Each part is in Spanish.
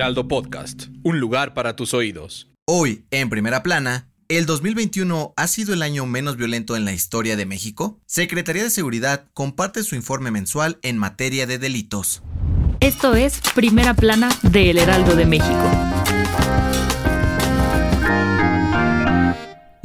Heraldo Podcast, un lugar para tus oídos. Hoy, en primera plana, ¿El 2021 ha sido el año menos violento en la historia de México? Secretaría de Seguridad comparte su informe mensual en materia de delitos. Esto es Primera Plana de El Heraldo de México.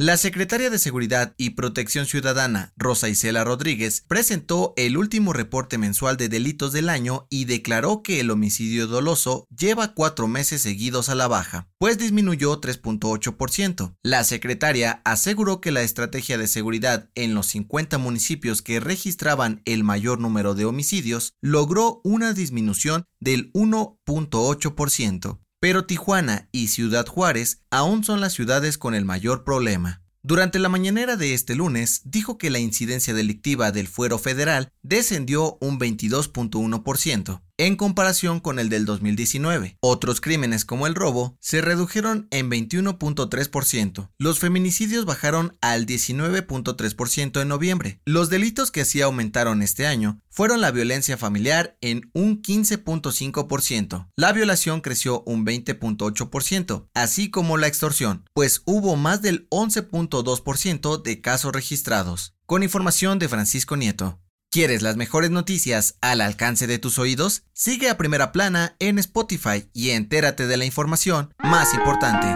La secretaria de Seguridad y Protección Ciudadana, Rosa Isela Rodríguez, presentó el último reporte mensual de delitos del año y declaró que el homicidio doloso lleva cuatro meses seguidos a la baja, pues disminuyó 3.8%. La secretaria aseguró que la estrategia de seguridad en los 50 municipios que registraban el mayor número de homicidios logró una disminución del 1.8% pero Tijuana y Ciudad Juárez aún son las ciudades con el mayor problema. Durante la mañanera de este lunes, dijo que la incidencia delictiva del fuero federal descendió un 22.1%, en comparación con el del 2019. Otros crímenes como el robo se redujeron en 21.3%. Los feminicidios bajaron al 19.3% en noviembre. Los delitos que sí aumentaron este año fueron la violencia familiar en un 15.5%. La violación creció un 20.8%, así como la extorsión, pues hubo más del 11.2% de casos registrados. Con información de Francisco Nieto. ¿Quieres las mejores noticias al alcance de tus oídos? Sigue a Primera Plana en Spotify y entérate de la información más importante.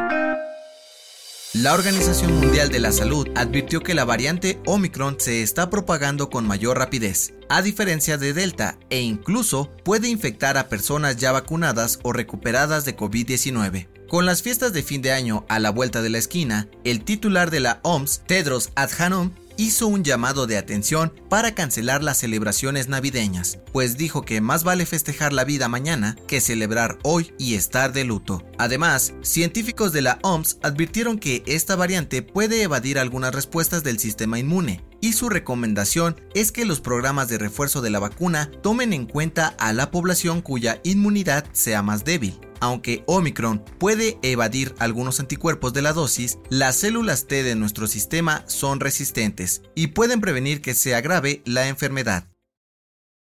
La Organización Mundial de la Salud advirtió que la variante Omicron se está propagando con mayor rapidez, a diferencia de Delta, e incluso puede infectar a personas ya vacunadas o recuperadas de COVID-19. Con las fiestas de fin de año a la vuelta de la esquina, el titular de la OMS, Tedros Adhanom, hizo un llamado de atención para cancelar las celebraciones navideñas, pues dijo que más vale festejar la vida mañana que celebrar hoy y estar de luto. Además, científicos de la OMS advirtieron que esta variante puede evadir algunas respuestas del sistema inmune, y su recomendación es que los programas de refuerzo de la vacuna tomen en cuenta a la población cuya inmunidad sea más débil. Aunque Omicron puede evadir algunos anticuerpos de la dosis, las células T de nuestro sistema son resistentes y pueden prevenir que se agrave la enfermedad.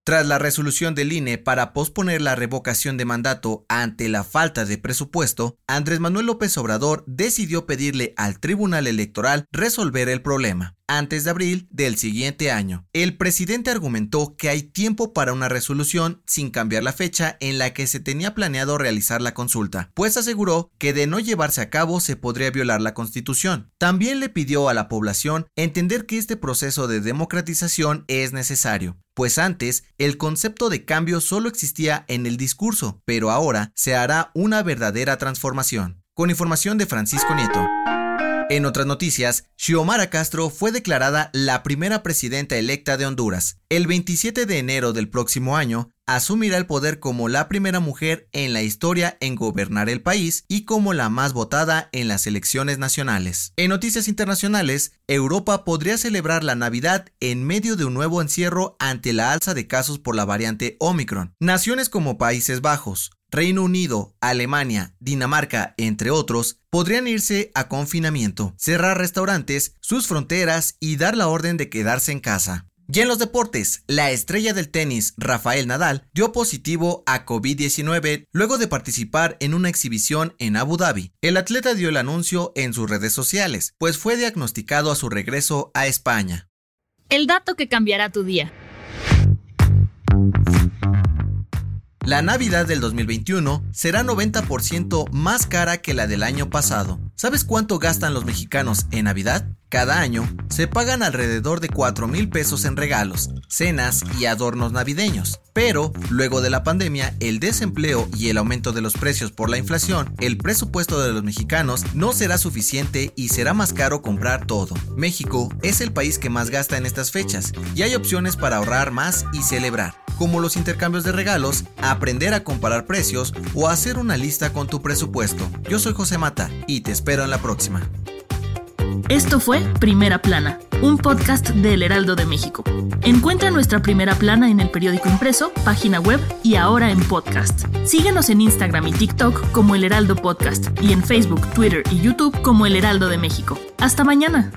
Tras la resolución del INE para posponer la revocación de mandato ante la falta de presupuesto, Andrés Manuel López Obrador decidió pedirle al Tribunal Electoral resolver el problema antes de abril del siguiente año. El presidente argumentó que hay tiempo para una resolución sin cambiar la fecha en la que se tenía planeado realizar la consulta, pues aseguró que de no llevarse a cabo se podría violar la constitución. También le pidió a la población entender que este proceso de democratización es necesario, pues antes el concepto de cambio solo existía en el discurso, pero ahora se hará una verdadera transformación. Con información de Francisco Nieto. En otras noticias, Xiomara Castro fue declarada la primera presidenta electa de Honduras. El 27 de enero del próximo año, asumirá el poder como la primera mujer en la historia en gobernar el país y como la más votada en las elecciones nacionales. En noticias internacionales, Europa podría celebrar la Navidad en medio de un nuevo encierro ante la alza de casos por la variante Omicron. Naciones como Países Bajos, Reino Unido, Alemania, Dinamarca, entre otros, podrían irse a confinamiento, cerrar restaurantes, sus fronteras y dar la orden de quedarse en casa. Y en los deportes, la estrella del tenis Rafael Nadal dio positivo a COVID-19 luego de participar en una exhibición en Abu Dhabi. El atleta dio el anuncio en sus redes sociales, pues fue diagnosticado a su regreso a España. El dato que cambiará tu día. La Navidad del 2021 será 90% más cara que la del año pasado. ¿Sabes cuánto gastan los mexicanos en Navidad? Cada año se pagan alrededor de 4 mil pesos en regalos, cenas y adornos navideños. Pero, luego de la pandemia, el desempleo y el aumento de los precios por la inflación, el presupuesto de los mexicanos no será suficiente y será más caro comprar todo. México es el país que más gasta en estas fechas y hay opciones para ahorrar más y celebrar. Como los intercambios de regalos, aprender a comparar precios o hacer una lista con tu presupuesto. Yo soy José Mata y te espero en la próxima. Esto fue Primera Plana, un podcast del Heraldo de México. Encuentra nuestra Primera Plana en el periódico impreso, página web y ahora en podcast. Síguenos en Instagram y TikTok como El Heraldo Podcast y en Facebook, Twitter y YouTube como El Heraldo de México. Hasta mañana.